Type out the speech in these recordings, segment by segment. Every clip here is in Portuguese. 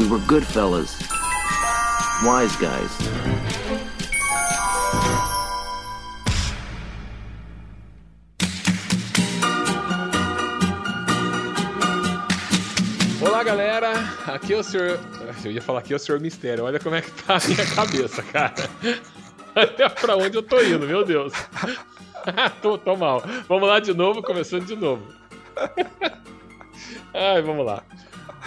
We were good fellas. Wise guys. Olá, galera. Aqui é o senhor. Eu ia falar aqui é o senhor Mistério. Olha como é que tá a minha cabeça, cara. Olha pra onde eu tô indo, meu Deus. tô, tô mal. Vamos lá de novo, começando de novo. Ai, vamos lá.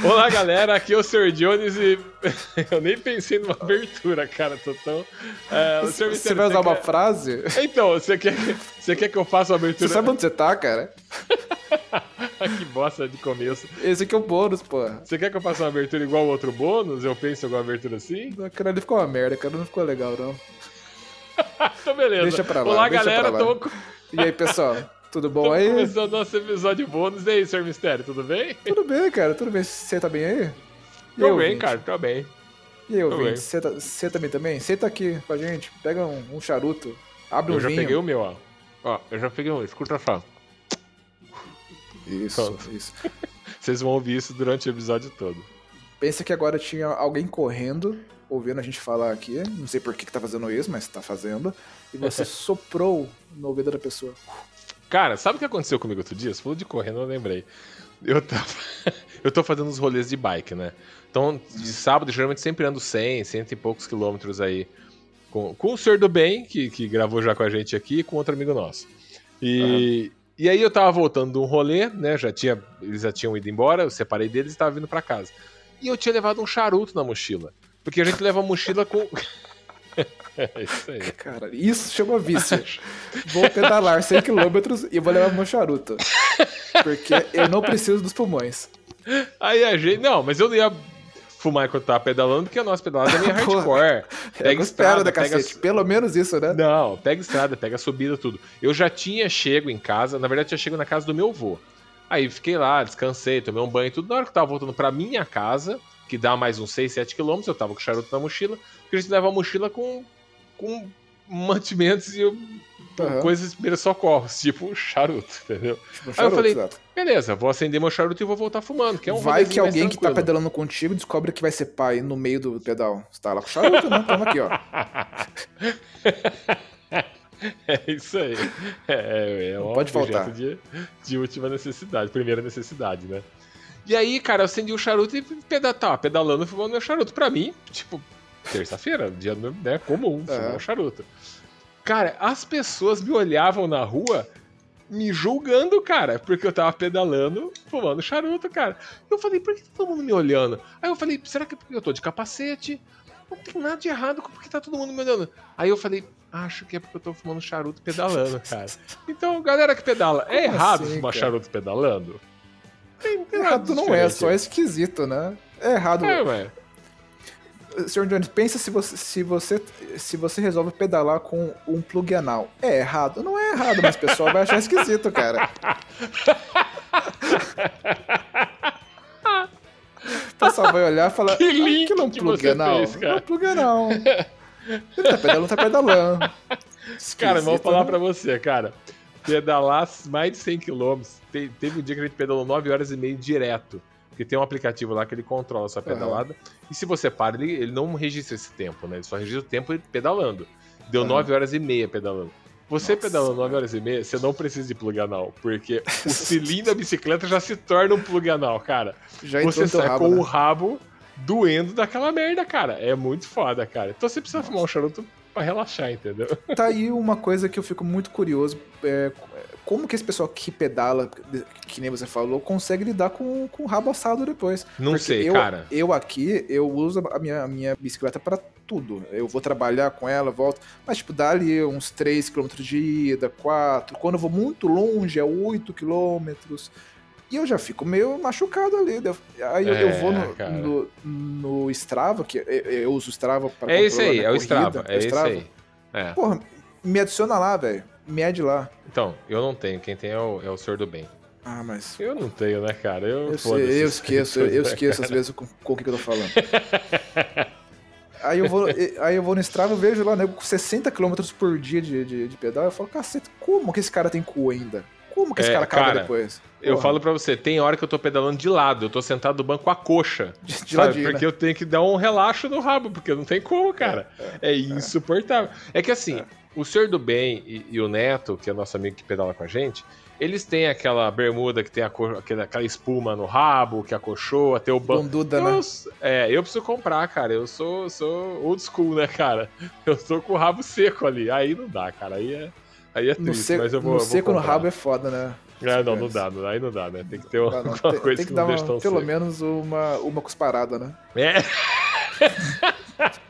Olá, galera. Aqui é o Sr. Jones e eu nem pensei numa abertura, cara. Tô tão. É. Você vai usar uma quer... frase? Então, você quer, você quer que eu faça uma abertura? Você sabe onde você tá, cara? que bosta de começo. Esse aqui é o bônus, porra. Você quer que eu faça uma abertura igual o outro bônus? Eu penso em alguma abertura assim? Cara, ele ficou uma merda, cara. Não ficou legal, não. então, beleza. Deixa pra lá. Olá, galera. pra lá. Tô... E aí, pessoal? Tudo bom aí? começando nosso episódio bônus. E aí, Sr. Mistério, tudo bem? Tudo bem, cara. Tudo bem. Você tá bem aí? E Tô aí, bem, ouvinte? cara. Tô bem. E aí, ouvinte? Você tá, também também? Senta aqui com a gente. Pega um, um charuto. Abre um Eu já vinho. peguei o meu, ó. Ó, eu já peguei um. Escuta só. Isso, Pronto. isso. Vocês vão ouvir isso durante o episódio todo. Pensa que agora tinha alguém correndo, ouvindo a gente falar aqui. Não sei por que, que tá fazendo isso, mas tá fazendo. E você soprou no ouvido da pessoa. Cara, sabe o que aconteceu comigo outro dia? Você falou de correndo, eu lembrei. Eu tava. eu tô fazendo uns rolês de bike, né? Então, de sábado, geralmente sempre ando 100, cento e poucos quilômetros aí. Com, com o senhor do bem, que, que gravou já com a gente aqui, e com outro amigo nosso. E, e aí eu tava voltando de um rolê, né? Já tinha, eles já tinham ido embora, eu separei deles e tava vindo pra casa. E eu tinha levado um charuto na mochila. Porque a gente leva a mochila com. é isso aí. Cara, isso chama vício. vou pedalar 100 km e vou levar meu charuto. Porque eu não preciso dos pulmões. Aí a gente. Não, mas eu não ia fumar enquanto tava pedalando, porque a nossa pedalada é meio hardcore. eu não espero da pega cacete. Pelo menos isso, né? Não, pega estrada, pega subida, tudo. Eu já tinha chego em casa, na verdade, tinha chego na casa do meu avô. Aí fiquei lá, descansei, tomei um banho e tudo. Na hora que eu tava voltando pra minha casa, que dá mais uns 6, 7 quilômetros, eu tava com o charuto na mochila, porque a gente leva a mochila com, com mantimentos e Aham. coisas de primeiros socorros, tipo charuto, entendeu? Tipo, Aí eu falei, exato. beleza, vou acender meu charuto e vou voltar fumando, que é um Vai que alguém que tá pedalando contigo descobre que vai ser pai no meio do pedal. Você tá lá com o charuto, né? Toma aqui, ó. É isso aí. É, é um pode objeto faltar. De, de última necessidade, primeira necessidade, né? E aí, cara, eu acendi o charuto e peda tava pedalando, fumando meu charuto. Pra mim, tipo, terça-feira, dia né, comum, É. fumar um charuto. Cara, as pessoas me olhavam na rua me julgando, cara, porque eu tava pedalando, fumando charuto, cara. Eu falei, por que tá todo mundo me olhando? Aí eu falei, será que é porque eu tô de capacete? Não tem nada de errado com porque tá todo mundo me olhando. Aí eu falei, acho que é porque eu tô fumando charuto pedalando, cara. Então, galera que pedala, é Como errado assim, fumar cara? charuto pedalando? Tem, tem nada Errado não é, só é esquisito, né? É errado. É, ué. Sr. Jones, pensa se você, se, você, se você resolve pedalar com um plug anal. É errado? Não é errado, mas o pessoal vai achar esquisito, cara. O pessoal vai olhar e falar: Que link aquilo é um que plug anal. fez, cara?" Não é um plug anal. Ele tá pedalando, tá pedalando. Cara, Esquisito, vou falar né? pra você, cara. Pedalar mais de 100 km. Te- Teve um dia que a gente pedalou 9 horas e meia direto. Porque tem um aplicativo lá que ele controla a sua pedalada. E se você para, ele, ele não registra esse tempo, né? Ele só registra o tempo pedalando. Deu Aham. 9 horas e meia pedalando. Você Nossa, pedalando 9 horas e meia, você não precisa de plug anal. Porque o cilindro da bicicleta já se torna um plug anal, cara. Já Você sai rabo, com né? o rabo doendo daquela merda, cara. É muito foda, cara. Então você precisa fumar um charuto pra relaxar, entendeu? Tá aí uma coisa que eu fico muito curioso. é, como que esse pessoal que pedala, que nem você falou, consegue lidar com, com o rabo assado depois? Não Porque sei, eu, cara. Eu aqui, eu uso a minha, a minha bicicleta pra tudo. Eu vou trabalhar com ela, volto. Mas, tipo, dá ali uns 3 km de ida, 4. Quando eu vou muito longe, é 8 km. E eu já fico meio machucado ali. Eu- Aí eu, eu É, vou no, no, no Strava, que eu, eu uso o Strava pra É controlar aí, é o Strava. É esse aí. É. Porra, me adiciona lá, velho. Mede lá. Então, eu não tenho. Quem tem é o, é o Senhor do Bem. Ah, mas. Eu não tenho, né, cara? Eu, Eu, sei, eu isso esqueço, eu, eu né, esqueço às vezes com, com o que, eu tô falando. Aí eu vou, aí eu vou no Strava, eu vejo lá, né, com 60 km por dia de, de, de pedal, eu falo, cacete, como que esse cara tem cu ainda? Como que esse É, cara cara, depois? Eu falo pra você, tem hora que eu tô pedalando de lado, eu tô sentado no banco com a coxa. de, de sabe? ladinho, Porque né? eu tenho que dar um relaxo no rabo, porque não tem como, cara. É, insuportável. É que assim, o senhor do bem e, e o Neto, que é nosso amigo que pedala com a gente, eles têm aquela bermuda que tem a co- aquela, aquela espuma no rabo, que acolchoa, tem o banco. Bunduda, Eu, né? é, eu preciso comprar, cara. Eu sou, sou old school, né, cara? Eu tô com o rabo seco ali. Aí não dá, cara. Aí é, aí é triste, seco, mas eu vou. no eu vou seco no rabo é foda, né? É, não, não dá, não dá, aí não dá, né? Tem que ter uma, Não, não, tem, coisa tem que, que dar não uma, deixa tão pelo seco. menos uma, uma cusparada, né? É.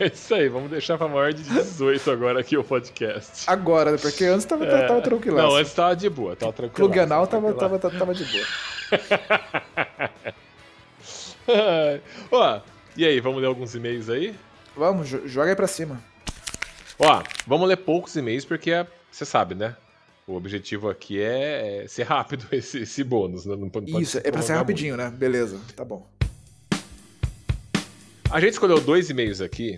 É isso aí, vamos deixar pra maior de 18 agora aqui o podcast. Agora, né? Porque antes tava, É. tava tranquilaço. Não, antes tava de boa, tava tranquilo. Plug anal tava, tava, tava, tava de boa. Ó, e aí, vamos ler alguns e-mails aí? Vamos, jo- joga aí pra cima. Ó, vamos ler poucos e-mails porque é- você sabe, né? O objetivo aqui é, é ser rápido esse, esse bônus. né? Não pode, Isso, é pra ser rapidinho, né? Beleza, tá bom. muito. A gente escolheu dois e-mails aqui,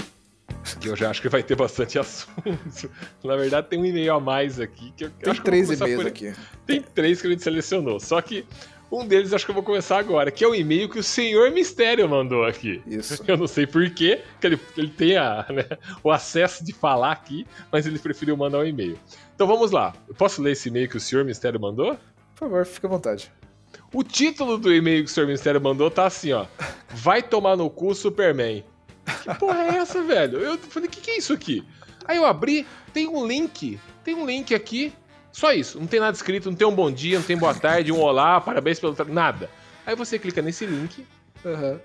que eu já acho que vai ter bastante assunto. Na verdade, tem um e-mail a mais aqui. Que eu Tem acho três e-mails por- aqui. Tem três que a gente selecionou. Só que um deles acho que eu vou começar agora, que é o e-mail que o Senhor Mistério mandou aqui. Isso. Eu não sei porquê, que ele, ele tem a, né, o acesso de falar aqui, mas ele preferiu mandar um e-mail. Então vamos lá. Eu posso ler esse e-mail que o Senhor Mistério mandou? Por favor, fica à vontade. O título do e-mail que o Senhor Mistério mandou tá assim, ó. Vai tomar no cu, Superman. Que porra é essa, velho? Eu falei, o que, que é isso aqui? Aí eu abri, tem um link. Tem um link aqui. Só isso. Não tem nada escrito, não tem um bom dia, não tem boa tarde, um olá, parabéns pelo. tra- Nada. Aí você clica nesse link, Aham.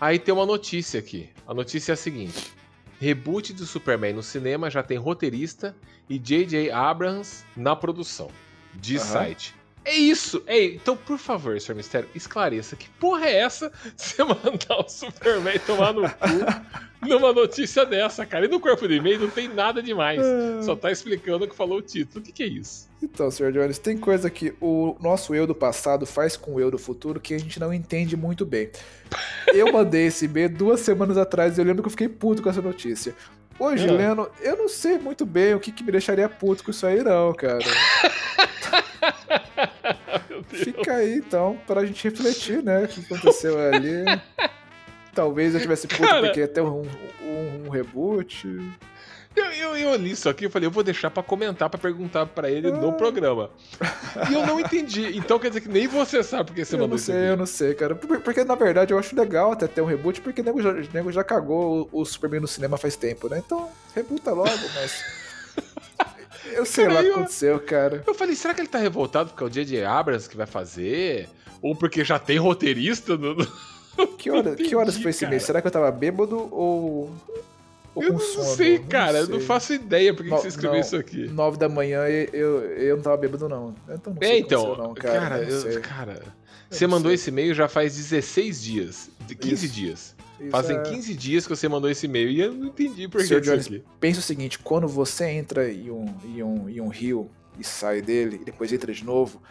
Aí tem uma notícia aqui. A notícia é a seguinte: reboot do Superman no cinema já tem roteirista e J.J. Abrams na produção. Diz Aham. site. É isso! É, então, por favor, Sr. Mistério, esclareça. Que porra é essa você mandar o Superman tomar no cu numa notícia dessa, cara? E no corpo do e-mail não tem nada demais. Só tá explicando o que falou o título. O que, que é isso? Então, Sr. Jones, tem coisa que o nosso eu do passado faz com o eu do futuro que a gente não entende muito bem. Eu mandei esse e-mail duas semanas atrás e eu lembro que eu fiquei puto com essa notícia. Hoje, É. lendo, eu não sei muito bem o que, que me deixaria puto com isso aí, não, cara. Fica aí, então, pra gente refletir, né? O que aconteceu ali. Talvez eu tivesse puto Cara. porque ia ter um, um, um reboot. Eu, eu, eu li isso aqui, eu falei, eu vou deixar pra comentar, pra perguntar pra ele no programa. E eu não entendi. Então quer dizer que nem você sabe porque você eu mandou não isso sei, aqui. eu não sei, cara. Por- Porque, na verdade, eu acho legal até ter um reboot, porque o nego já, o nego já cagou o, o Superman no cinema faz tempo, né? Então, rebuta logo, mas. Eu sei lá o que aconteceu, cara. Eu falei, será que ele tá revoltado porque é o J.J. Abrams que vai fazer? Ou porque já tem roteirista no... Que, hora, que horas entendi, foi esse cara. mês? Será que eu tava bêbado ou. Ou Eu com não sono? sei, cara. Eu não faço ideia por que que Não, você escreveu não. isso aqui. Nove da manhã e eu, eu não tava bêbado, não. Então não É, que então, não, cara. cara, não eu- cara, Eu você não mandou sei. esse e-mail já faz 16 dias, de 15 Isso. dias. Isso Fazem é- 15 dias que você mandou esse e-mail e eu não entendi por que isso Jones, aqui. Pensa o seguinte, quando você entra em um, em um, em um rio e sai dele, e depois entra de novo,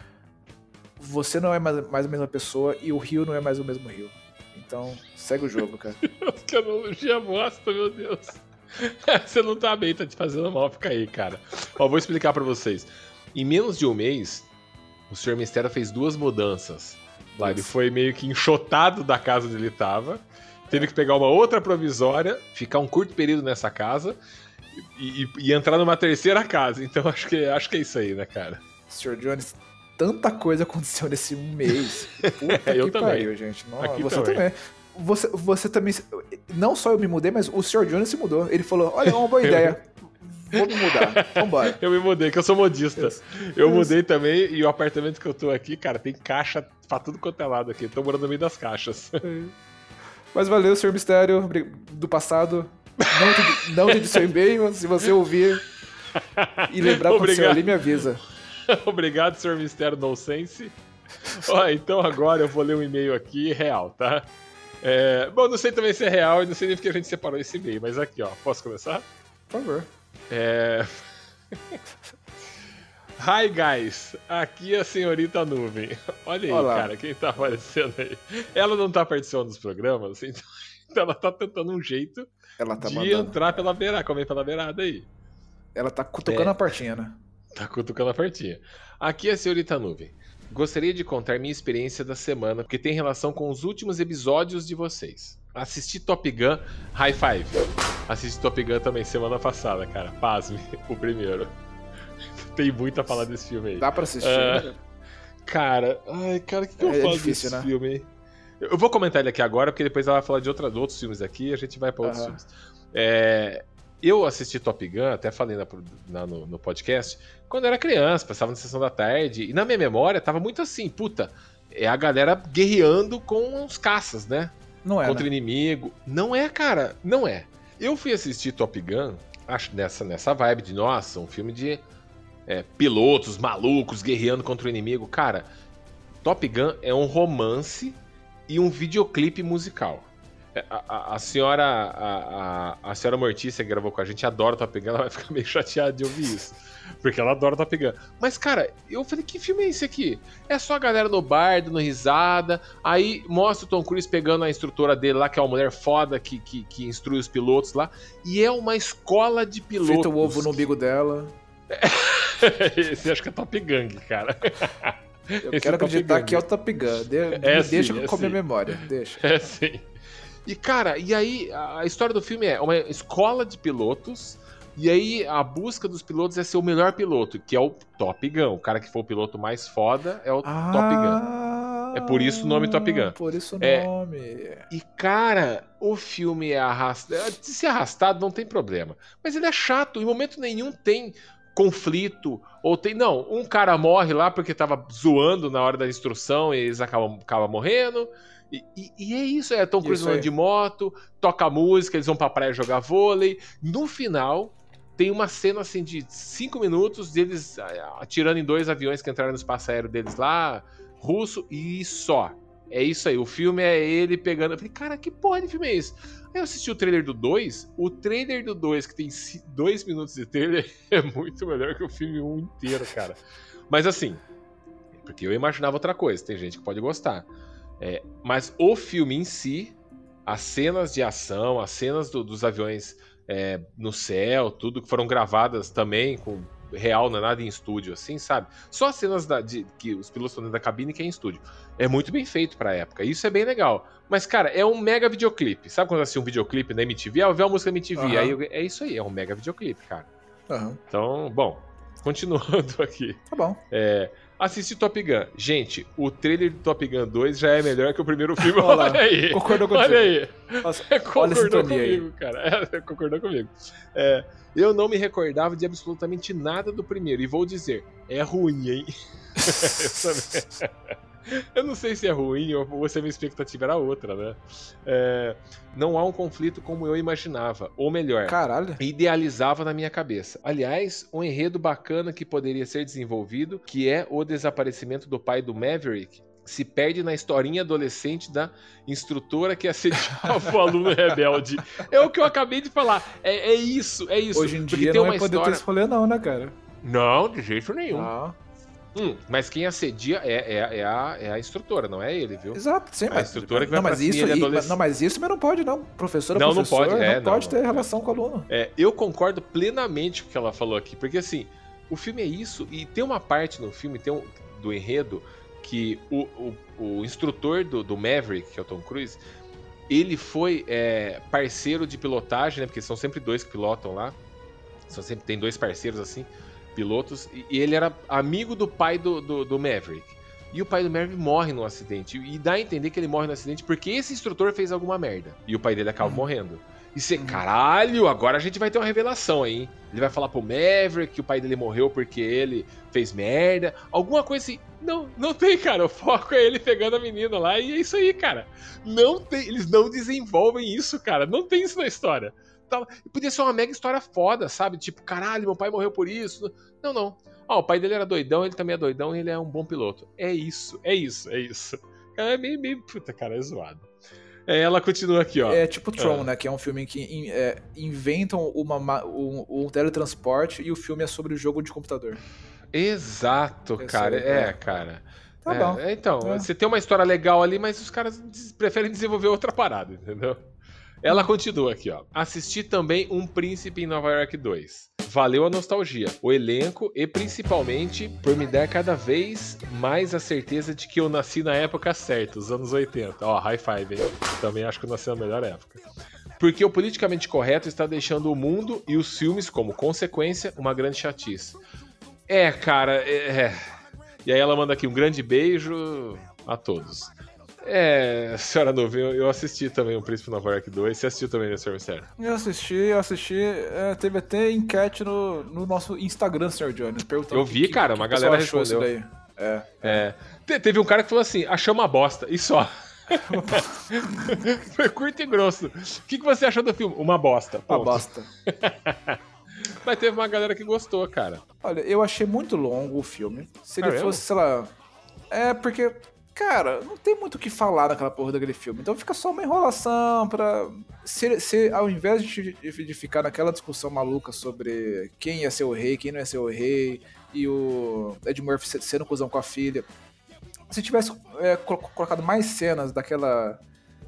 você não é mais, mais a mesma pessoa e o rio não é mais o mesmo rio. Então, segue o jogo, cara. Que analogia bosta, meu Deus. Você não tá bem, tá te fazendo mal, fica aí, cara. Ó, vou explicar pra vocês. Em menos de um mês, o Sr. Mistério fez duas mudanças. Lá, ele foi meio que enxotado da casa onde ele tava, teve que pegar uma outra provisória, ficar um curto período nessa casa e, e- e entrar numa terceira casa. Então acho que, acho que é isso aí, né, cara? Sr. Jones, tanta coisa aconteceu nesse um mês. Puta Eu que também. pariu, gente. Nossa, você também. também. Você, você também. Não só eu me mudei, mas o Sr. Jones se mudou. Ele falou: olha, é uma boa ideia. Vou me mudar. Vambora. Eu me mudei, que eu sou modista. Isso. Eu Isso. mudei também e o apartamento que eu tô aqui, cara, tem caixa pra tudo quanto é lado aqui. Tô morando no meio das caixas. Mas valeu, Sr. Mistério, do passado. Não entendi, não seu e-mail. Se você ouvir e lembrar o que aconteceu Obrigado. ali, me avisa. Obrigado, senhor Mistério Nonsense. Ó, então agora eu vou ler um e-mail aqui real, tá? É, bom, não sei também se é real e não sei nem porque a gente separou esse e-mail, mas aqui, ó, posso começar? Por favor. É... Hi, guys! Aqui é a senhorita Nuvem. Olha aí, Olá. cara, quem tá aparecendo aí. Ela não tá participando dos programas, então então ela tá tentando um jeito Ela tá de mandando. entrar pela beirada, comer pela beirada aí. Ela tá cutucando É. a portinha, né? Tá cutucando a portinha. Aqui é a senhorita Nuvem. Gostaria de contar minha experiência da semana, que tem relação com os últimos episódios de vocês. Assisti Top Gun High Five. Assisti Top Gun também semana passada, cara. Pasme, o primeiro. Tem muito a falar desse filme aí. Dá pra assistir, É. né? Cara, ai, cara, o que, que eu É falo difícil, desse né? filme aí? Eu vou comentar ele aqui agora, porque depois ela vai falar de outra, de outros filmes aqui e a gente vai pra outros Aham. filmes. É, eu assisti Top Gun, até falei na- na- no, no podcast, quando eu era criança, passava na sessão da tarde, e na minha memória tava muito assim, puta, é a galera guerreando com os caças, né? Não é, contra o né? inimigo. Não é, cara, não é. Eu fui assistir Top Gun, acho nessa, nessa vibe de, nossa, um filme de é, pilotos malucos guerreando contra o inimigo. Cara, Top Gun é um romance e um videoclipe musical. É, A, a- a senhora a, a, senhora Mortícia que gravou com a gente adora Top Gun, ela vai ficar meio chateada de ouvir isso. Porque ela adora Top Gun. Mas, cara, eu falei, que filme é esse aqui? É só a galera no bar, dando risada. Aí mostra o Tom Cruise pegando a instrutora dele lá, que é uma mulher foda que, que, que instrui os pilotos lá. E é uma escola de pilotos. Frita o ovo no umbigo dela. Esse acho que é Top Gang, cara. Eu Esse quero é acreditar Gun. que é o Top Gun. De- É deixa sim, é com a minha memória. Deixa. É sim. E, cara, e aí a história do filme é uma escola de pilotos. E aí a busca dos pilotos é ser o melhor piloto, que é o Top Gun. O cara que for o piloto mais foda é o Top Gun. Ah, É por isso o nome Top Gun. Por isso o É. nome. E, cara, o filme é arrastado. De ser arrastado não tem problema. Mas ele é chato. Em momento nenhum tem conflito. Ou tem. Não, um cara morre lá porque tava zoando na hora da instrução e eles acabam, acabam morrendo. E, e- e é isso, é Tom Cruise andando de moto, toca música, eles vão pra praia jogar vôlei. No final, tem uma cena assim de cinco minutos deles ah, atirando em dois aviões que entraram no espaço aéreo deles lá, russo, e só. É isso aí, o filme é ele pegando. Eu falei, cara, que porra de filme é esse? Aí eu assisti o trailer do 2. O trailer do 2, que tem 2 minutos de trailer, é muito melhor que o filme 1 inteiro, cara. Mas assim, porque eu imaginava outra coisa, tem gente que pode gostar. É, mas o filme em si, as cenas de ação, as cenas do- dos aviões é, no céu, tudo que foram gravadas também com real, não é nada em estúdio, assim, sabe? Só as cenas da- de, que os pilotos estão dentro da cabine que é em estúdio. É muito bem feito pra época. Isso é bem legal. Mas, cara, é um mega videoclipe. Sabe quando assiste um videoclipe na MTV? Ah, eu vi uma música MTV. Aham. Aí eu- é isso aí, é um mega videoclipe, cara. Aham. Então, bom, continuando aqui. Tá bom. É, assisti Top Gun. Gente, o trailer do Top Gun 2 já é melhor que o primeiro filme. Olha Olha aí. Concordou contigo. Olha aí. Nossa, Concordou sintonia aí. comigo, cara. É, concordou comigo. É, eu não me recordava de absolutamente nada do primeiro. E vou dizer, é ruim, hein? eu, também- Eu não sei se é ruim ou ou se a minha expectativa era outra, né? É, não há um conflito como eu imaginava. Ou melhor, Caralho. idealizava na minha cabeça. Aliás, um enredo bacana que poderia ser desenvolvido, que é o desaparecimento do pai do Maverick, se perde na historinha adolescente da instrutora que assediava o aluno rebelde. É o que eu acabei de falar. É, é isso, é isso. Hoje em Porque dia tem não uma é poder história. ter escolher não, né, cara? Não, de jeito nenhum. Não. Hum, mas quem assedia é, é, é a, é a instrutora, não é ele, viu? Exato, sim, A mas, instrutora que vai não, mas isso, aí- adolescente. não, mas isso mas não pode, não. Professor é Não, não professor, pode, é, não não, pode não. ter relação com o aluno. É, eu concordo plenamente com o que ela falou aqui, porque assim, o filme é isso, e tem uma parte no filme, tem um, do enredo, que o, o, o instrutor do, do Maverick, que é o Tom Cruise, ele foi é, parceiro de pilotagem, né? Porque são sempre dois que pilotam lá. São sempre, tem dois parceiros assim, pilotos, e, ele era amigo do pai do, do, do Maverick. E o pai do Maverick morre num acidente. E dá a entender que ele morre no acidente porque esse instrutor fez alguma merda. E o pai dele acaba Uhum. morrendo. E você, Uhum. caralho, agora a gente vai ter uma revelação aí. hein? Ele vai falar pro Maverick que o pai dele morreu porque ele fez merda. Alguma coisa assim. Não, não tem, cara. O foco é ele pegando a menina lá e é isso aí, cara. Não tem. Eles não desenvolvem isso, cara. Não tem isso na história. Tá- Podia ser uma mega história foda, sabe? Tipo, caralho, meu pai morreu por isso. Não, não. Ó, o pai dele era doidão, ele também é doidão e ele é um bom piloto. É isso, é isso, é isso. É meio, meio puta, cara, é zoado. É, ela continua aqui, ó. É tipo Tron, Ah. né? Que é um filme que in- é, inventam uma, ma- um, um teletransporte e o filme é sobre o jogo de computador. Exato, cara. É, é. cara. Tá É, bom. é, então, É. você tem uma história legal ali, mas os caras preferem desenvolver outra parada, entendeu? Ela continua aqui, ó. Assisti também Um Príncipe em Nova York 2. valeu a nostalgia, o elenco e principalmente por me dar cada vez mais a certeza de que eu nasci na época certa, os anos 80. Ó, high five, hein? Também acho que eu nasci na melhor época. Porque o politicamente correto está deixando o mundo e os filmes, como consequência, uma grande chatice. É, cara, é. é. E aí ela manda aqui um grande beijo a todos. É, senhora Nuvem, eu assisti também o Príncipe Nova York 2. Você assistiu também, né, Sr. Mistério? Eu assisti, eu assisti. É, teve até enquete no, no nosso Instagram, Sr. Jones, perguntando. Eu vi, que, cara, que, uma que galera respondeu. Daí. É. é. Teve um cara que falou assim: achou uma bosta, e só. Foi curto e grosso. O que, que você achou do filme? Uma bosta. Ponto. Uma bosta. Mas teve uma galera que gostou, cara. Olha, eu achei muito longo o filme. Se ele é fosse, sei lá. É porque Cara, não tem muito o que falar naquela porra daquele filme. Então fica só uma enrolação pra. Se, se ao invés de, de, ficar naquela discussão maluca sobre quem ia ser o rei, quem não ia ser o rei, e o Ed Murphy sendo cuzão com a filha. Se tivesse é, colocado mais cenas daquela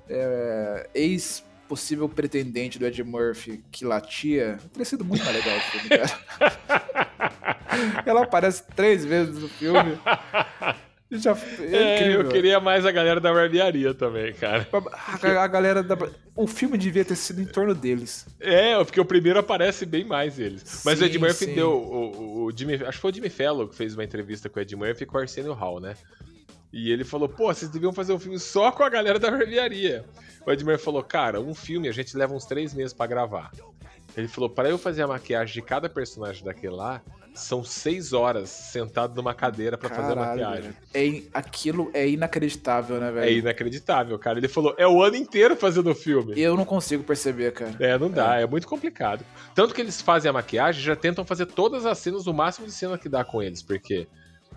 é, ex possível pretendente do Ed Murphy que latia, teria sido muito mais legal o filme, cara. Ela aparece três vezes no filme. Já, é, é eu queria mais a galera da barbearia também, cara. A, a, galera da. O filme devia ter sido em torno deles. É, porque o primeiro aparece bem mais eles. Mas sim, o Ed Murphy sim. deu. O, o, Jimmy, acho que foi o Jimmy Fellow que fez uma entrevista com o Ed Murphy e com o Arsenio Hall, né? E ele falou, pô, vocês deviam fazer um filme só com a galera da barbearia. O Ed Murphy falou, cara, um filme a gente leva uns três meses para gravar. Ele falou, para eu fazer a maquiagem de cada personagem daquele lá, são seis horas sentado numa cadeira para fazer a maquiagem. É, aquilo é inacreditável, né, velho? É inacreditável, cara. Ele falou, é o ano inteiro fazendo o filme. Eu não consigo perceber, cara. É, não dá, é. é muito complicado. Tanto que eles fazem a maquiagem, já tentam fazer todas as cenas, o máximo de cena que dá com eles, porque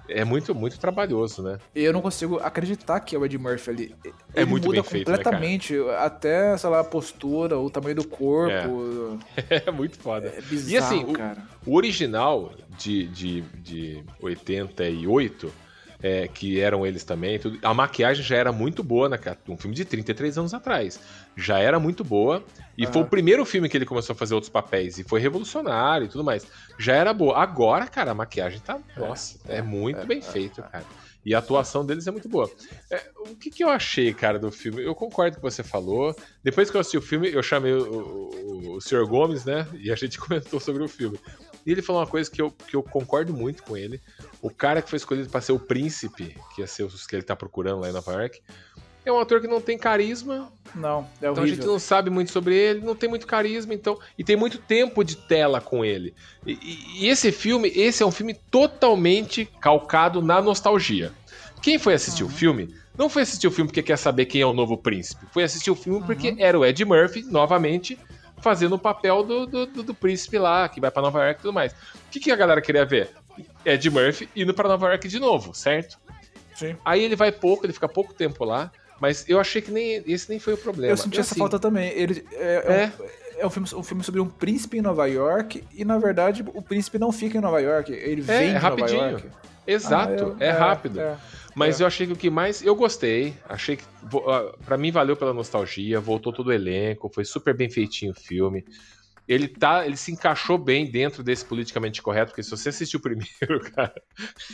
é muito, muito trabalhoso, né? Eu não consigo acreditar que é o Ed Murphy ali. Ele é muito muda bem feito, né, completamente, até, sei lá, a postura, o tamanho do corpo. É, é muito foda. É bizarro, e assim, cara. O, o original de, de, de 88 é, que eram eles também. Tudo. A maquiagem já era muito boa, né, um filme de 33 anos atrás. Já era muito boa. E foi o primeiro filme que ele começou a fazer outros papéis. E foi revolucionário e tudo mais. Já era boa. Agora, cara, a maquiagem tá. É, nossa, é, é muito é, bem é, feito, é. cara. E a atuação deles é muito boa. É, o que, que, eu achei, cara, do filme? Eu concordo com o que você falou. Depois que eu assisti o filme, eu chamei o, o, o Sr. Gomes, né? E a gente comentou sobre o filme. E ele falou uma coisa que eu, que eu concordo muito com ele. O cara que foi escolhido para ser o príncipe, que ia ser o que ele tá procurando lá em Nova York, é um ator que não tem carisma. Não, é horrível. Então a gente não sabe muito sobre ele, não tem muito carisma, então. E tem muito tempo de tela com ele. E, e, esse filme, esse é um filme totalmente calcado na nostalgia. Quem foi assistir uhum. o filme não foi assistir o filme porque quer saber quem é o novo príncipe. Foi assistir o filme uhum. porque era o Ed Murphy, novamente, fazendo o papel do, do, do, do príncipe lá, que vai para Nova York e tudo mais. O que, que a galera queria ver? Ed Murphy indo para Nova York de novo, certo? Sim. Aí ele vai pouco, ele fica pouco tempo lá, mas eu achei que nem esse nem foi o problema. Eu senti essa assim, falta também. Ele é, é, é. Um, é um, filme, um filme sobre um príncipe em Nova York e na verdade o príncipe não fica em Nova York, ele é, vem é, de rapidinho. Nova York. Exato, ah, é, é, rápido. É, mas eu achei que o que mais. Eu gostei. Achei que. para mim valeu pela nostalgia. Voltou todo o elenco. Foi super bem feitinho o filme ele tá, ele se encaixou bem dentro desse politicamente correto, porque se você assistiu primeiro, cara,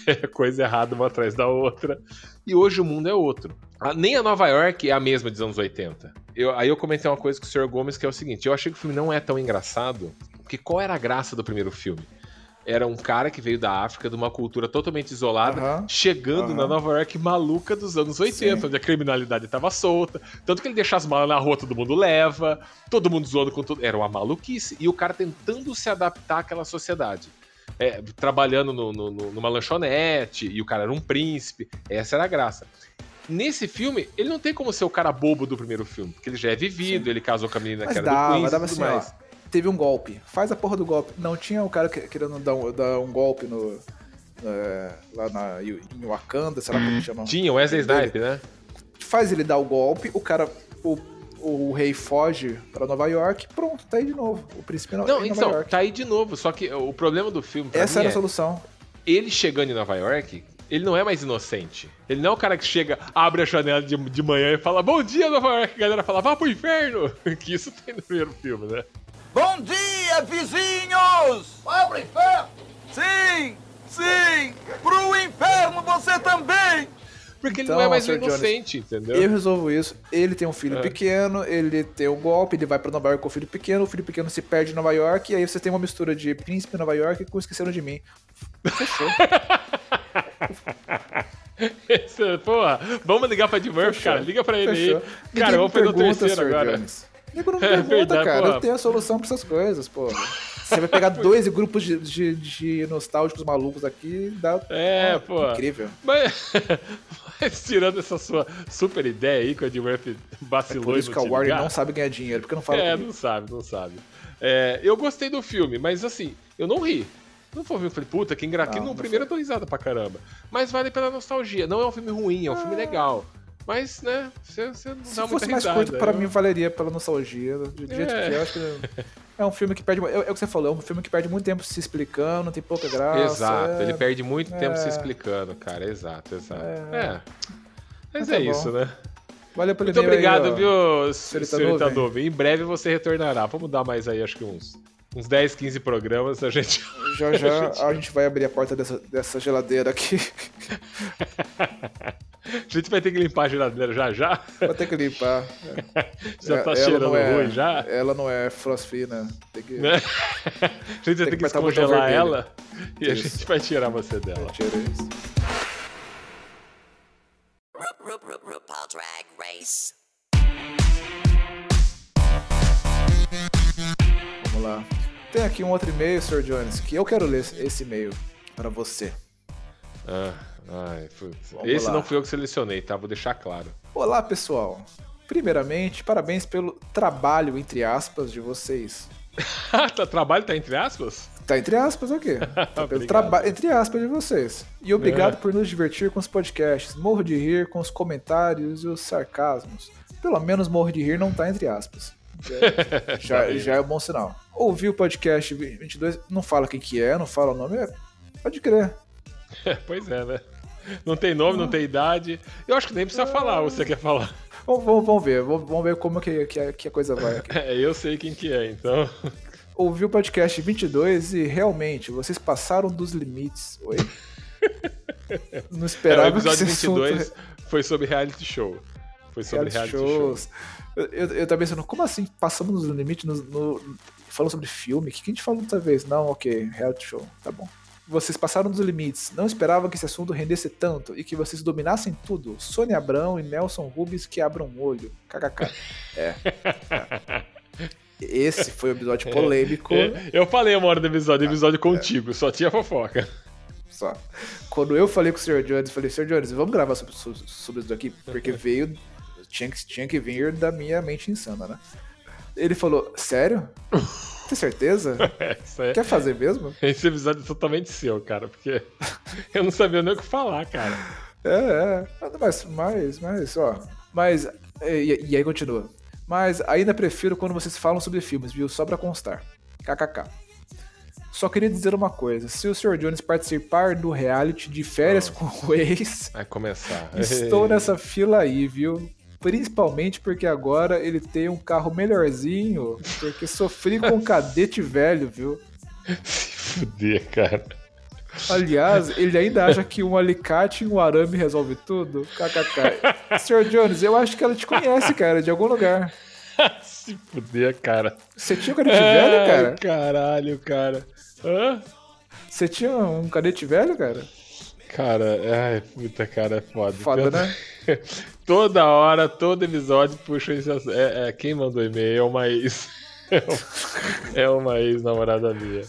é coisa errada uma atrás da outra. E hoje o mundo é outro. nem a Nova York é a mesma dos anos 80. Eu, aí eu comentei uma coisa com o Sr. Gomes que é o seguinte: eu achei que o filme não é tão engraçado, porque qual era a graça do primeiro filme? Era um cara que veio da África, de uma cultura totalmente isolada, chegando na Nova York maluca dos anos 80, Sim. onde a criminalidade estava solta. Tanto que ele deixa as malas na rua, todo mundo leva, todo mundo zoando com tudo. Era uma maluquice. E o cara tentando se adaptar àquela sociedade. É, trabalhando no, no, numa lanchonete, e o cara era um príncipe. Essa era a graça. Nesse filme, ele não tem como ser o cara bobo do primeiro filme, porque ele já é vivido, Sim. ele casou com a menina Mas que era dava, do Queens dava assim, mais. Ó, teve um golpe. Faz a porra do golpe. Não tinha o cara querendo dar um, dar um golpe no. É, lá na, em Wakanda, sei lá como chama. Tinha, o Wesley Snipe, né? Faz ele dar o golpe, o cara. O, o rei foge para Nova York, pronto, tá aí de novo. O príncipe não, não então, York. tá aí de novo. Só que o problema do filme. Essa era é, a solução. Ele chegando em Nova York, ele não é mais inocente. Ele não é o cara que chega, abre a janela de, de manhã e fala: Bom dia, Nova York. A galera fala: Vá pro inferno. que isso tem no primeiro filme, né? Bom dia, vizinhos! Vai pro inferno! Sim, sim! Pro inferno você também! Porque ele Então, não é mais Sr. Jones, inocente, entendeu? Eu resolvo isso. Ele tem um filho É. pequeno, ele tem um golpe, ele vai pra Nova York com o filho pequeno, o filho pequeno se perde em Nova York, e aí você tem uma mistura de Príncipe Nova York com Esqueceram de Mim. Fechou. Esse- Porra, vamos ligar pra Ed Murphy, cara. Liga pra ele Fechou. aí. Cara, me vamos fazer o terceiro agora. Jones. Nego não É pergunta, verdade, cara. porra. Eu tenho a solução pra essas coisas, porra. Você vai pegar dois grupos de, de, de nostálgicos malucos aqui e dá. É, Ah, pô. Incrível. Mas, mas tirando essa sua super ideia aí que o Ed Murphy vacilou Por isso que a te Warner não sabe ganhar dinheiro, porque não fala É, comigo. não sabe, não sabe. É, eu gostei do filme, mas assim, eu não ri. Não foi um filme, eu falei, puta, que engraçado. No não primeiro eu tô risada pra caramba. Mas vale pela nostalgia. Não é um filme ruim, é um filme legal. Mas, né, você, você não Se dá fosse mais risada. curto, pra eu- mim valeria pela nostalgia. Do jeito É. que é, eu acho que é um filme que perde. É, é o que você falou, é um filme que perde muito tempo se explicando, tem pouca graça. Exato, é- ele perde muito tempo se É. explicando, cara. Exato, exato. É. É. Mas Mas tá é isso, né? Valeu pelo Muito aí, obrigado, ó. viu, Senhorita senhorita. Nuvem. Em breve você retornará. Vamos dar mais aí, acho que uns, uns 10, 15 programas. A gente. Já já a gente vai abrir a porta dessa, dessa geladeira aqui. A gente vai ter que limpar a geladeira já já. Vou ter que limpar. Já tá Ela cheirando é- ruim já. Ela não é frost fina. Tem que. Né? A gente vai ter que descongelar ela e a Isso. gente vai tirar você dela. Tira isso. RuPaul Drag Race. Vamos lá. Tem aqui um outro e-mail, Sr. Jones, que eu quero ler esse e-mail para você. Ah, ai, Esse lá. não fui eu que selecionei, tá? Vou deixar claro. Olá, pessoal. Primeiramente, parabéns pelo trabalho, entre aspas, de vocês. tá, trabalho tá entre aspas? Tá entre aspas o quê? Tá pelo trabalho, entre aspas, de vocês. E obrigado É. por nos divertir com os podcasts. Morro de rir com os comentários e os sarcasmos. Pelo menos morro de rir não tá entre aspas. Já, já, já é um bom sinal. Ouvi o podcast 22, não fala quem que é, não fala o nome, é, pode crer. pois é, né? Não tem nome, não tem idade. Eu acho que nem precisa falar, você quer falar. Vamos, vamos- ver, vamos, ver como que, que, a- que a coisa vai aqui. É, eu sei quem que é, então. Ouvi o podcast 22 e realmente, vocês passaram dos limites. Oi? Não É, esperava o episódio que esse assunto- 22 foi sobre reality show. Foi sobre reality reality, show. shows. Eu, eu, eu tava pensando, como assim passamos nos limites no, no- falando sobre filme? O que, que a gente falou outra vez? Não, ok, reality show, tá bom. Vocês passaram dos limites, não esperava que esse assunto rendesse tanto e que vocês dominassem tudo. Sônia Abrão e Nelson Rubens que abram o olho. KKK. É. é. Esse foi o episódio polêmico. É, eu falei uma hora do episódio, episódio contigo, só tinha fofoca. Só. Quando eu falei com o Sr. Jones, falei, Sr. Jones, vamos gravar sobre, sobre, sobre isso daqui? Porque veio. Tinha que, tinha que vir da minha mente insana, né? Ele falou, sério? Tem certeza? É, isso é- Quer fazer mesmo? Esse episódio é totalmente seu, cara, porque eu não sabia nem o que falar, cara. É, é. Mas, mas, mas, ó. Mas. E, e aí continua. Mas ainda prefiro quando vocês falam sobre filmes, viu? Só pra constar. KKK. Só queria dizer uma coisa: se o Sr. Jones participar do reality de férias com o ex, Vai começar. Estou nessa fila aí, viu? Principalmente porque agora ele tem um carro melhorzinho, porque sofri com um cadete velho, viu? Se fuder, cara. Aliás, ele ainda acha que um alicate e um arame resolve tudo? KKK. Sr. Jones, eu acho que ela te conhece, cara, de algum lugar. Se fuder, cara. Você tinha um cadete velho, Ai, cara? Caralho, cara. Hã? Você tinha um cadete velho, cara? Cara, ai, puta, cara, é foda. Foda, né? Toda hora, todo episódio puxa esse assunto. É, é, quem mandou e-mail é uma ex. É uma ex-namorada minha.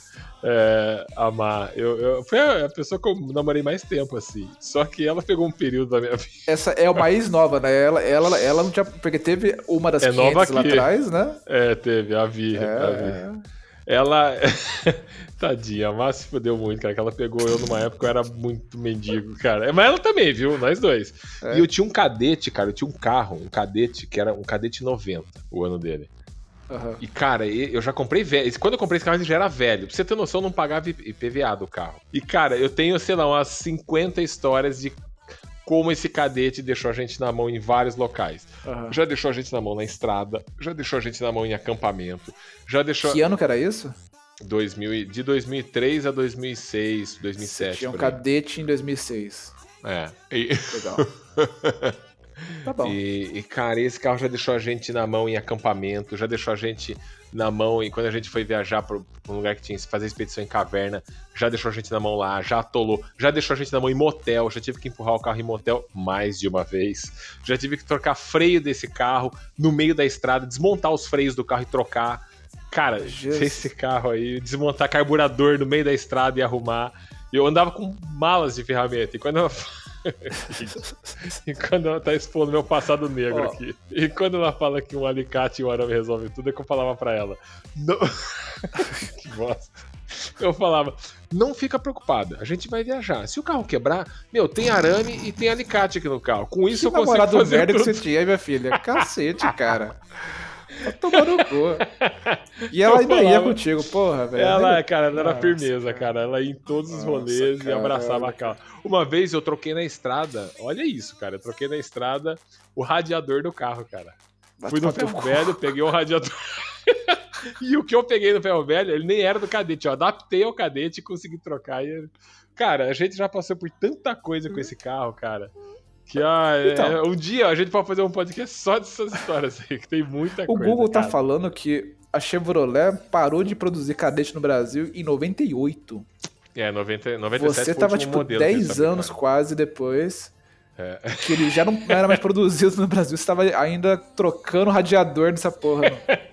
É, a Má. Eu, eu, foi a pessoa que eu namorei mais tempo, assim. Só que ela pegou um período da minha vida. Essa é uma ex nova, né? Ela, ela, ela não tinha. Porque teve uma das É nova 500 lá aqui. atrás, né? É, teve, a Vi. A Vi. É. Ela. Tadinha, a Má se fudeu muito, cara. Que ela pegou eu numa época eu era muito mendigo, cara. Mas ela também, viu? Nós dois. É. E eu tinha um cadete, cara. Eu tinha um carro, um cadete, que era um cadete 90, o ano dele. Aham. E, cara, eu já comprei velho. Quando eu comprei esse carro, ele já era velho. Pra você ter noção, eu não pagava IPVA do carro. E, cara, eu tenho, sei lá, umas 50 histórias de como esse cadete deixou a gente na mão em vários locais. Aham. Já deixou a gente na mão na estrada, já deixou a gente na mão em acampamento, já deixou. Que ano que era isso? 2000, e- de 2003 a 2006, 2007. Tinha um cadete em 2006. É. E, Legal. tá bom. e, e, cara, esse carro já deixou a gente na mão em acampamento, já deixou a gente na mão e quando a gente foi viajar para um lugar que tinha que fazer expedição em caverna, já deixou a gente na mão lá, já atolou, já deixou a gente na mão em motel, já tive que empurrar o carro em motel mais de uma vez, já tive que trocar freio desse carro no meio da estrada, desmontar os freios do carro e trocar. Cara, Jesus. esse carro aí, desmontar carburador no meio da estrada e arrumar. Eu andava com malas de ferramenta. E quando ela. e quando ela tá expondo meu passado negro aqui. E quando ela fala que um alicate e um arame resolve tudo, é que eu falava pra ela. "Não-" que bosta. Eu falava, não fica preocupada, a gente vai viajar. Se o carro quebrar, meu, tem arame e tem alicate aqui no carro. Com isso Que eu consigo fazer merda que tudo. você tinha, minha filha. Cacete, cara. Tá tomando cu. E ela ainda ia falava. contigo, porra, velho. Ela, cara, ela era Nossa, firmeza, cara. Ela ia em todos os Nossa, rolês e abraçava a carro. Uma vez eu troquei na estrada, olha isso, cara. Eu troquei na estrada o radiador do carro, cara. Vai Fui no ferro velho, peguei o radiador. e o que eu peguei no ferro velho, ele nem era do cadete. Eu adaptei ao cadete e consegui trocar. E... Cara, a gente já passou por tanta coisa com esse carro, cara. Que ah, é- Então. um dia a gente pode fazer um podcast só dessas histórias aí, que tem muita O coisa. Google tá cara. falando que a Chevrolet parou de produzir cadete no Brasil em 98. É, 90, 97 Você foi o tava, tipo, modelo que eles 10 fabricaram. anos quase depois. É. Que ele já não era mais produzido no Brasil. Você tava ainda trocando radiador nessa porra. mano.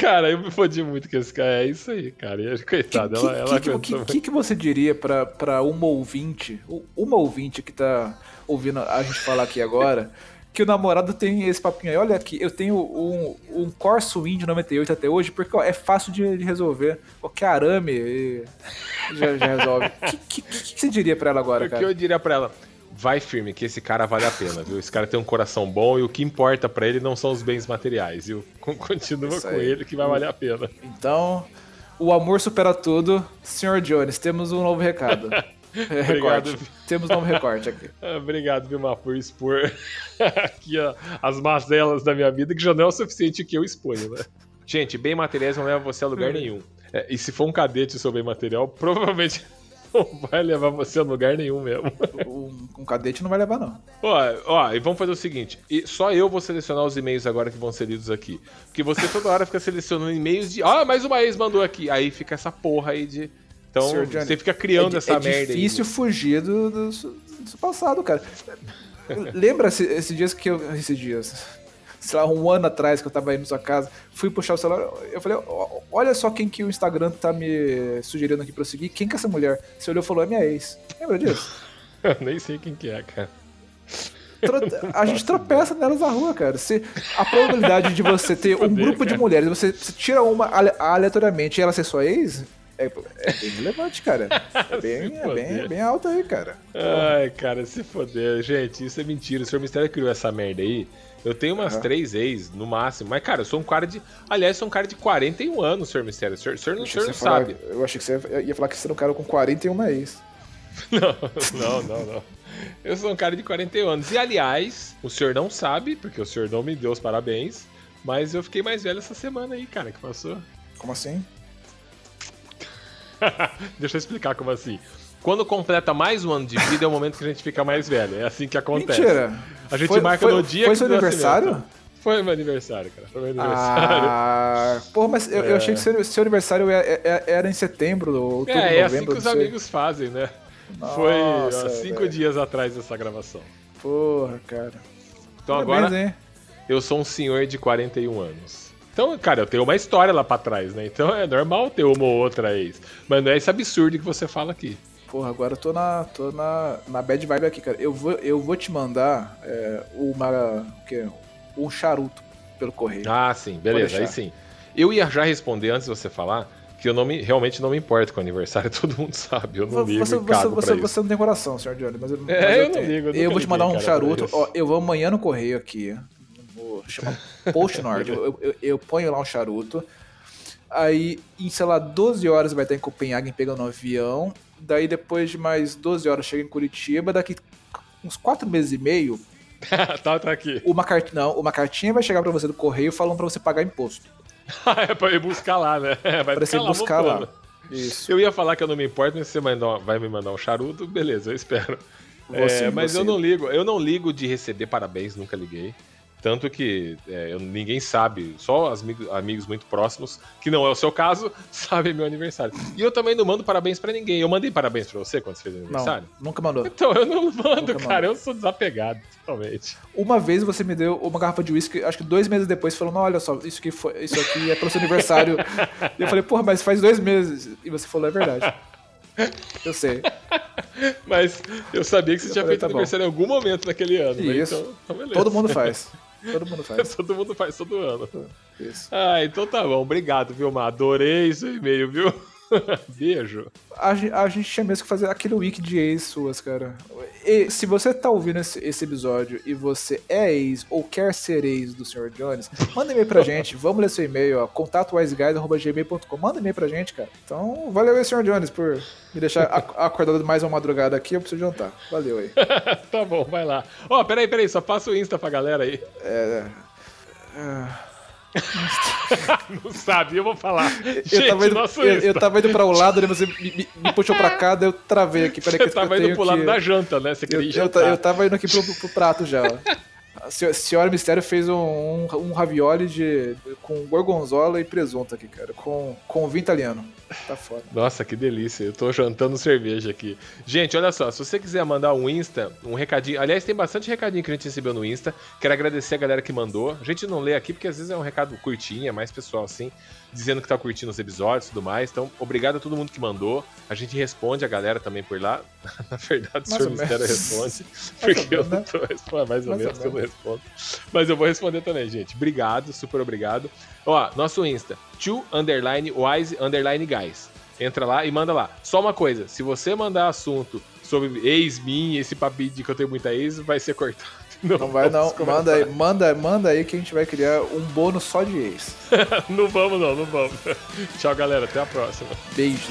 Cara, eu me fodi muito com esse cara. É isso aí, cara. E, coitada, que, ela, ela que, que, aguentou que, que você diria pra, pra uma ouvinte, uma ouvinte que tá ouvindo a gente falar aqui agora, que o namorado tem esse papinho aí, olha aqui, eu tenho um, um Corso Indy 98 até hoje, porque ó, é fácil de, de resolver. Qualquer arame e já, já resolve. O que, que, que, que você diria pra ela agora, O que cara? eu diria pra ela? Vai firme, que esse cara vale a pena, viu? Esse cara tem um coração bom e o que importa pra ele não são os bens materiais, viu? Con- Continua com ele que vai valer a pena. Então, o amor supera tudo. Senhor Jones, temos um novo recado. Obrigado. recorte. Temos um novo recorte aqui. Ah, Obrigado, Vilmar, por expor aqui ó, as mazelas da minha vida, que já não é o suficiente que eu exponho, né? Gente, bem materiais não leva você a lugar nenhum. É, e se for um cadete seu bem material, provavelmente não vai levar você a lugar nenhum mesmo. Um, um cadete não vai levar, não. Ó, ó, e vamos fazer o seguinte: e só eu vou selecionar os e-mails agora que vão ser lidos aqui. Porque você toda hora fica selecionando e-mails de. Ah, mais uma ex mandou aqui. Aí fica essa porra aí de. Então Johnny, você fica criando é, essa é merda aí. difícil fugir do, do, do passado, cara. Lembra esse- esses dias que eu. Esses dias. Sei lá, um ano atrás que eu tava aí na sua casa, fui puxar o celular, eu falei, "Ó, olha só quem que o Instagram tá me sugerindo aqui pra eu seguir. Quem que é essa mulher? Você olhou e falou, é minha ex. Lembra disso? Eu nem sei quem que é, cara. A gente tropeça nelas na rua, cara. Se a probabilidade de você ter um grupo de mulheres, você, tira uma ale- aleatoriamente e ela ser sua ex, é, é bem relevante, cara. É bem, é bem, bem alto aí, cara. Ai, cara, se foder. Gente, isso é mentira. O Sr. Mistério criou essa merda aí. Eu tenho umas Aham. três ex, no máximo. Mas, cara, eu sou um cara de. Aliás, sou um cara de 41 anos, Sr. Mistério. O senhor, o senhor não, o senhor não sabe. falar- eu achei que você ia falar que você era um cara com 41 ex. Não, não, não, não. Eu sou um cara de 41 anos. E aliás, o senhor não sabe, porque o senhor não me deu os parabéns, mas eu fiquei mais velho essa semana aí, cara, que passou. Como assim? Deixa eu explicar como assim. Quando completa mais um ano de vida é o momento que a gente fica mais velho. É assim que acontece. Mentira. A gente Foi- marca foi- no dia Foi que seu do aniversário? nascimento. Foi meu aniversário, cara. Foi meu aniversário. Ah, porra, mas eu, eu É. achei que seu, seu aniversário era, era- era em setembro, outubro, é, é assim que os amigos fazem, né? Foi Nossa, há cinco velho. dias atrás dessa gravação. Porra, cara. Então Parabéns, agora hein? eu sou um senhor de 41 anos. Então, cara, eu tenho uma história lá pra trás, né? Então é normal ter uma ou outra ex. Mas não é esse absurdo que você fala aqui. Porra, agora eu tô na, tô na, na bad vibe aqui, cara. Eu vou, eu vou te mandar é, uma, o quê? um charuto pelo correio. Ah, sim, beleza, aí sim. Eu ia já responder antes de você falar que eu não me, realmente não me importo com o aniversário, todo mundo sabe. Eu não Vo- ligo você, e você, você, você não tem coração, senhor Johnny, mas, eu- mas É, eu não ligo, eu Eu, vou te mandar um charuto. Ó, eu vou amanhã no correio aqui. Vou chamar Post Nord. eu, eu, eu ponho lá um charuto. Aí, em, sei lá, 12 horas vai estar em Copenhague pegando um avião. Daí, depois de mais 12 horas, chega em Curitiba. Daqui uns quatro meses e meio, tá, tá aqui. uma, cart... não, uma cartinha vai chegar pra você do correio falando pra você pagar imposto. é pra ir buscar lá, né? Vai Pra você buscar lá. voltando. Isso. Eu ia falar que eu não me importo, mas se você mandar- vai me mandar um charuto, beleza, eu espero. Você, É, mas você. eu não ligo, eu não ligo de receber parabéns, nunca liguei. Tanto que é, ninguém sabe, só os amigos, amigos muito próximos, que não é o seu caso, sabem meu aniversário. E eu também não mando parabéns pra ninguém. Eu mandei parabéns pra você quando você fez Não, aniversário? nunca mandou. Então eu não mando, Nunca cara. Eu sou desapegado, totalmente. Uma vez você me deu uma garrafa de uísque, acho que dois meses depois, falando, olha só, isso aqui, foi, isso aqui é pelo seu aniversário. e eu falei, porra, mas faz dois meses. E você falou, é verdade. Eu sei. Mas eu sabia que você Eu tinha falei, feito tá bom. aniversário em algum momento naquele ano. né? Isso. Então, então beleza. Todo mundo faz. Todo mundo faz. Todo mundo faz todo ano. Isso. Ah, então tá bom. Obrigado, viu? Adorei seu e-mail, viu? Beijo. A, a gente tinha mesmo que fazer aquele wiki de ex suas, cara. E se você tá ouvindo esse, esse episódio e você é ex ou quer ser ex do Sr. Jones, manda e-mail pra gente. Vamos ler seu e-mail, ó. contatowiseguys.gmail.com. Manda e-mail pra gente, cara. Então, valeu aí, Sr. Jones, por me deixar ac- acordado mais uma madrugada aqui. Eu preciso jantar. Valeu aí. tá bom, vai lá. Ó, peraí, peraí, só passa o Insta pra galera aí. É, é, Não sabe, eu vou falar. eu, Gente, tava indo, nosso eu, eu tava indo pra um lado, daí você me, me- me puxou pra cá, daí eu travei aqui. Peraí que Você eu tava tenho indo pro lado que- da janta, né? Você Eu, queria eu, jantar. eu tava indo aqui pro, pro prato já. Senhora Mistério fez um, um, um ravioli de, com gorgonzola e presunto aqui, cara. Com, com vinho italiano. Tá foda. Nossa, que delícia. Eu tô jantando cerveja aqui. Gente, olha só, se você quiser mandar um Insta, um recadinho. Aliás, tem bastante recadinho que a gente recebeu no Insta. Quero agradecer a galera que mandou. A gente não lê aqui porque às vezes é um recado curtinho, é mais pessoal assim, dizendo que tá curtindo os episódios e tudo mais. Então, obrigado a todo mundo que mandou. A gente responde a galera também por lá. Na verdade, o Mais senhor ou Mistério responde. Porque eu não né? tô respondendo. Mais ou menos que eu não respondo. Mas eu vou responder também, gente. Obrigado, super obrigado. Ó, nosso Insta, to underline wise underline guys. Entra lá e manda lá. Só uma coisa, se você mandar assunto sobre ex-min, esse papinho de que eu tenho muita ex, vai ser cortado. Não vai não. Manda aí, manda, manda aí que a gente vai criar um bônus só de ex. não vamos não, não vamos. Tchau, galera. Até a próxima. Beijos.